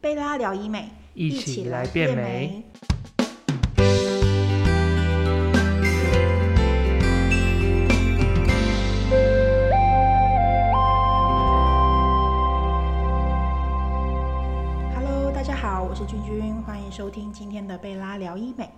贝拉聊医美，一起来变美。好，我是君君，欢迎收听今天的贝拉聊医美。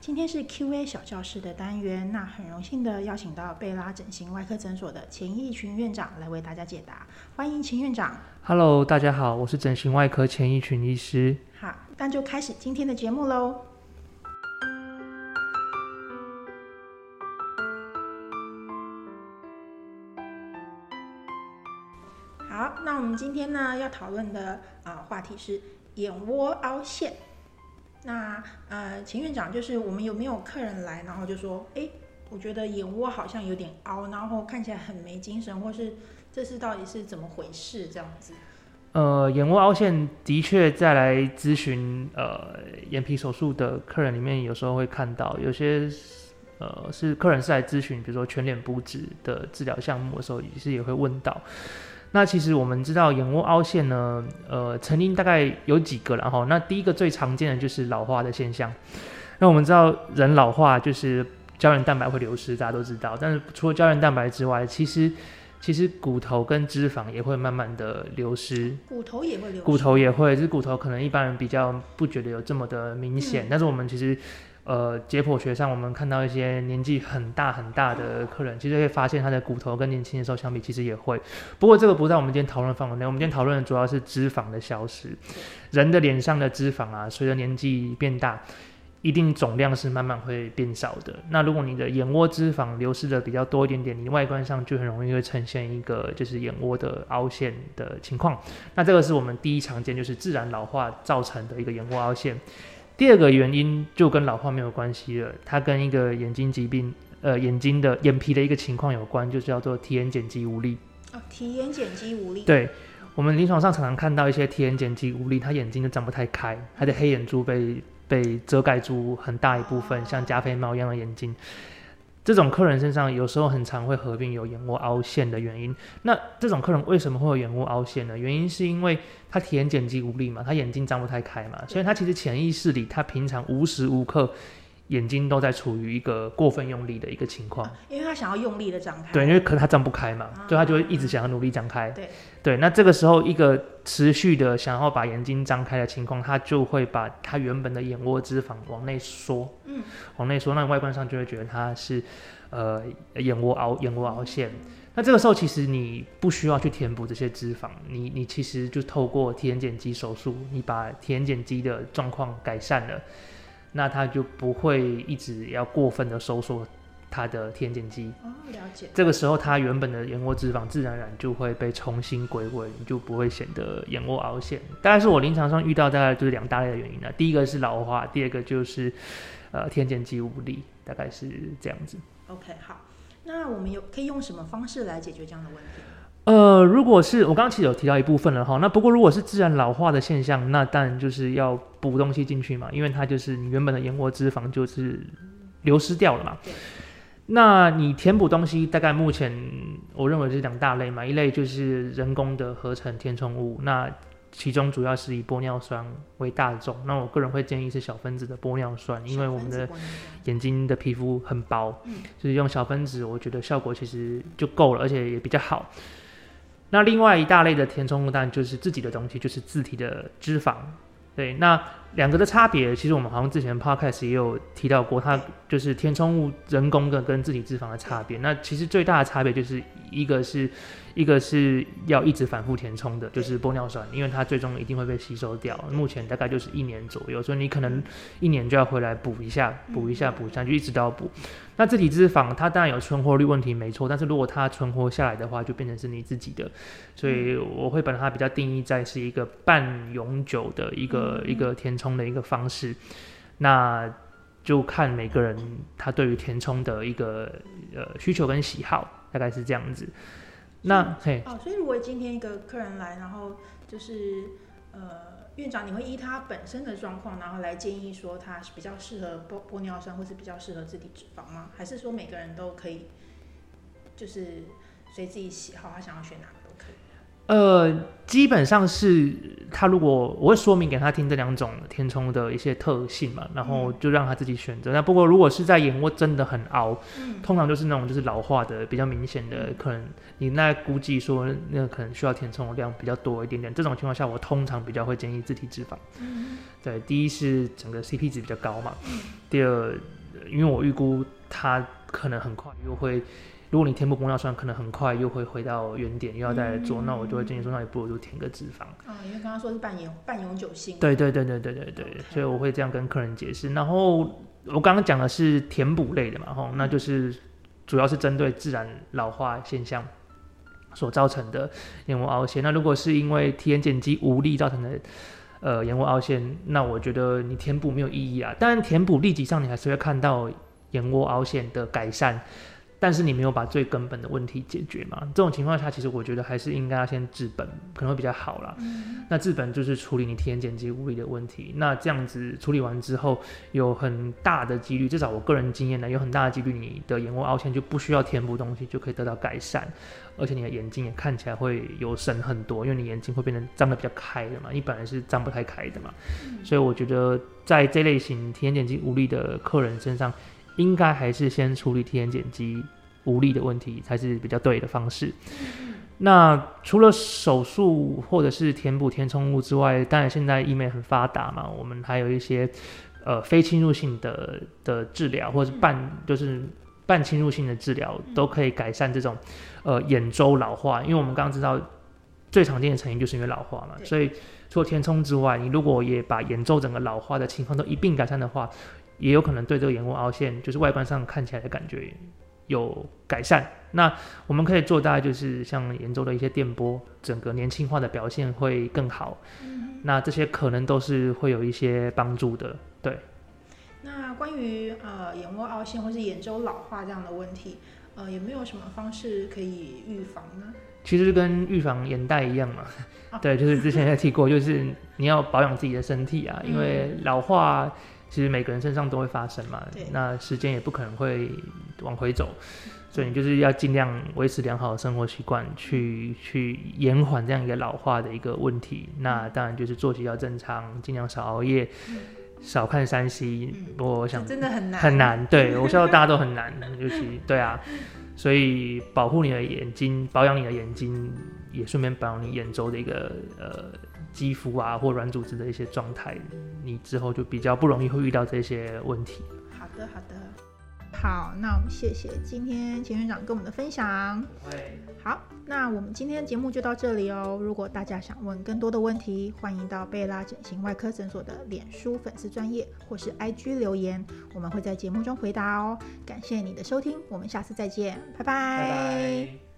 今天是 Q&A 小教室的单元，那很荣幸的邀请到贝拉整形外科诊所的钱义群院长来为大家解答，欢迎钱院长。Hello，大家好，我是整形外科钱义群医师。好，那就开始今天的节目喽。好，那我们今天呢要讨论的啊、呃话题是眼窝凹陷。那呃，秦院长就是我们有没有客人来，然后就说，哎，我觉得眼窝好像有点凹，然后看起来很没精神，或是这是到底是怎么回事这样子？呃，眼窝凹陷的确在来咨询呃眼皮手术的客人里面，有时候会看到有些呃是客人是来咨询，比如说全脸补脂的治疗项目的时候，也是也会问到。那其实我们知道眼窝凹陷呢，呃，成因大概有几个然后那第一个最常见的就是老化的现象。那我们知道人老化就是胶原蛋白会流失，大家都知道。但是除了胶原蛋白之外，其实其实骨头跟脂肪也会慢慢的流失。骨头也会流失，骨头也会，就是骨头可能一般人比较不觉得有这么的明显，嗯但是我们其实。呃，解剖学上，我们看到一些年纪很大很大的客人，其实会发现他的骨头跟年轻的时候相比，其实也会。不过这个不在我们今天讨论范围内，我们今天讨论的主要是脂肪的消失。人的脸上的脂肪啊，随着年纪变大，一定总量是慢慢会变少的。那如果你的眼窝脂肪流失的比较多一点点，你外观上就很容易会呈现一个就是眼窝的凹陷的情况。那这个是我们第一常见，就是自然老化造成的一个眼窝凹陷。第二个原因就跟老化没有关系了，它跟一个眼睛疾病，呃，眼睛的眼皮的一个情况有关，就叫做提眼睑肌无力。哦，提眼睑肌无力，对我们临床上常常看到一些提眼睑肌无力，他眼睛就张不太开，他的黑眼珠被被遮盖住很大一部分，像加菲猫一样的眼睛。这种客人身上有时候很常会合并有眼窝凹陷的原因。那这种客人为什么会有眼窝凹陷呢？原因是因为他体验剪辑无力嘛，他眼睛张不太开嘛，所以他其实潜意识里，他平常无时无刻眼睛都在处于一个过分用力的一个情况。因为他想要用力的张开，对，因为可能他张不开嘛，啊所以他就会一直想要努力张开。对对，那这个时候一个持续的想要把眼睛张开的情况，他就会把他原本的眼窝脂肪往内缩，嗯，往内缩，那外观上就会觉得他是呃眼窝凹眼窝凹陷。那这个时候其实你不需要去填补这些脂肪，你你其实就透过体眼睑肌手术，你把体眼睑肌的状况改善了，那它就不会一直要过分的收缩它的提眼睑肌。哦，了解，这个时候，它原本的眼窝脂肪自然而然就会被重新归位，你就不会显得眼窝凹陷。大概是我临床上遇到大概就是两大类的原因了。第一个是老化，第二个就是呃天睑肌无力，大概是这样子。OK，好，那我们有可以用什么方式来解决这样的问题？呃，如果是我刚刚其实有提到一部分了哈，那不过如果是自然老化的现象，那当然就是要补东西进去嘛，因为它就是你原本的眼窝脂肪就是流失掉了嘛对。那你填补东西，大概目前我认为是两大类嘛，一类就是人工的合成填充物，那其中主要是以玻尿酸为大众。那我个人会建议是小分子的玻尿酸，因为我们的眼睛的皮肤很薄，嗯就是用小分子，我觉得效果其实就够了，而且也比较好。那另外一大类的填充物，当然就是自己的东西，就是自体的脂肪。对，那两个的差别，其实我们好像之前 podcast 也有提到过，它就是填充物人工的跟自体脂肪的差别。那其实最大的差别就是一个是一个是要一直反复填充的，就是玻尿酸，因为它最终一定会被吸收掉。目前大概就是一年左右，所以你可能一年就要回来补一下，补一下，补一下，就一直都要补。那自体脂肪它当然有存活率问题，没错，但是如果它存活下来的话，就变成是你自己的，所以我会把它比较定义在是一个半永久的一个、一个填充的一个方式。那就看每个人他对于填充的一个呃需求跟喜好，大概是这样子。那嘿，哦，所以如果今天一个客人来，然后就是呃，院长，你会依他本身的状况，然后来建议说他是比较适合玻玻尿酸，或是比较适合自体脂肪吗？还是说每个人都可以，就是随自己喜好，他想要选哪个都可以？呃，基本上是他如果我会说明给他听这两种填充的一些特性嘛，然后就让他自己选择。那不过如果是在眼窝真的很凹，嗯通常就是那种就是老化的比较明显的，可能你那估计说那可能需要填充的量比较多一点点。这种情况下，我通常比较会建议自体脂肪。嗯对，第一是整个 CP 值比较高嘛，第二，因为我预估它可能很快又会，如果你填补玻尿酸，可能很快又会回到原点，又要再来做，那我就会建议说，那你不如就填个脂肪。啊，因为刚刚说是半永半永久性，对对对对对对对所以我会这样跟客人解释。然后我刚刚讲的是填补类的嘛，吼，那就是主要是针对自然老化现象所造成的眼窝凹陷。那如果是因为提眼睑肌无力造成的呃眼窝凹陷，那我觉得你填补没有意义啊。当然填补立即上你还是会看到眼窝凹陷的改善。但是你没有把最根本的问题解决嘛？这种情况下，其实我觉得还是应该要先治本，可能会比较好啦。那治本就是处理你提眼睑肌无力的问题。那这样子处理完之后，有很大的几率，至少我个人经验呢，有很大的几率，你的眼窝凹陷就不需要填补东西，就可以得到改善，而且你的眼睛也看起来会有神很多，因为你眼睛会变得张得比较开的嘛，你本来是张不太开的嘛。所以我觉得在这类型提眼睑肌无力的客人身上，应该还是先处理提眼睑肌无力的问题才是比较对的方式。那除了手术或者是填补填充物之外，当然现在医美很发达嘛，我们还有一些呃非侵入性的的治疗，或者是半就是半侵入性的治疗，都可以改善这种呃眼周老化。因为我们刚刚知道最常见的成因就是因为老化嘛，所以除了填充之外，你如果也把眼周整个老化的情况都一并改善的话，也有可能对这个眼窝凹陷就是外观上看起来的感觉有改善。那我们可以做大概就是像眼周的一些电波，整个年轻化的表现会更好。那这些可能都是会有一些帮助的。对，那关于呃眼窝凹陷或是眼周老化这样的问题，呃有没有什么方式可以预防呢？其实跟预防眼袋一样嘛。哦对，就是之前也提过，就是你要保养自己的身体啊，因为老化其实每个人身上都会发生嘛。那时间也不可能会往回走。所以你就是要尽量维持良好的生活习惯，去去延缓这样一个老化的一个问题。那当然就是作息要正常，尽量少熬夜，少看山西。嗯不过我想真的很难，很。难，对 我知道大家都很难，尤其对啊，所以保护你的眼睛，保养你的眼睛，也顺便保养你眼周的一个呃肌肤啊或软组织的一些状态，你之后就比较不容易会遇到这些问题。好的，好的。好，那我们谢谢今天钱院长跟我们的分享。好，那我们今天的节目就到这里哦。如果大家想问更多的问题，欢迎到贝拉整形外科诊所的脸书粉丝专业或是 IG 留言，我们会在节目中回答哦。感谢你的收听，我们下次再见，拜拜拜。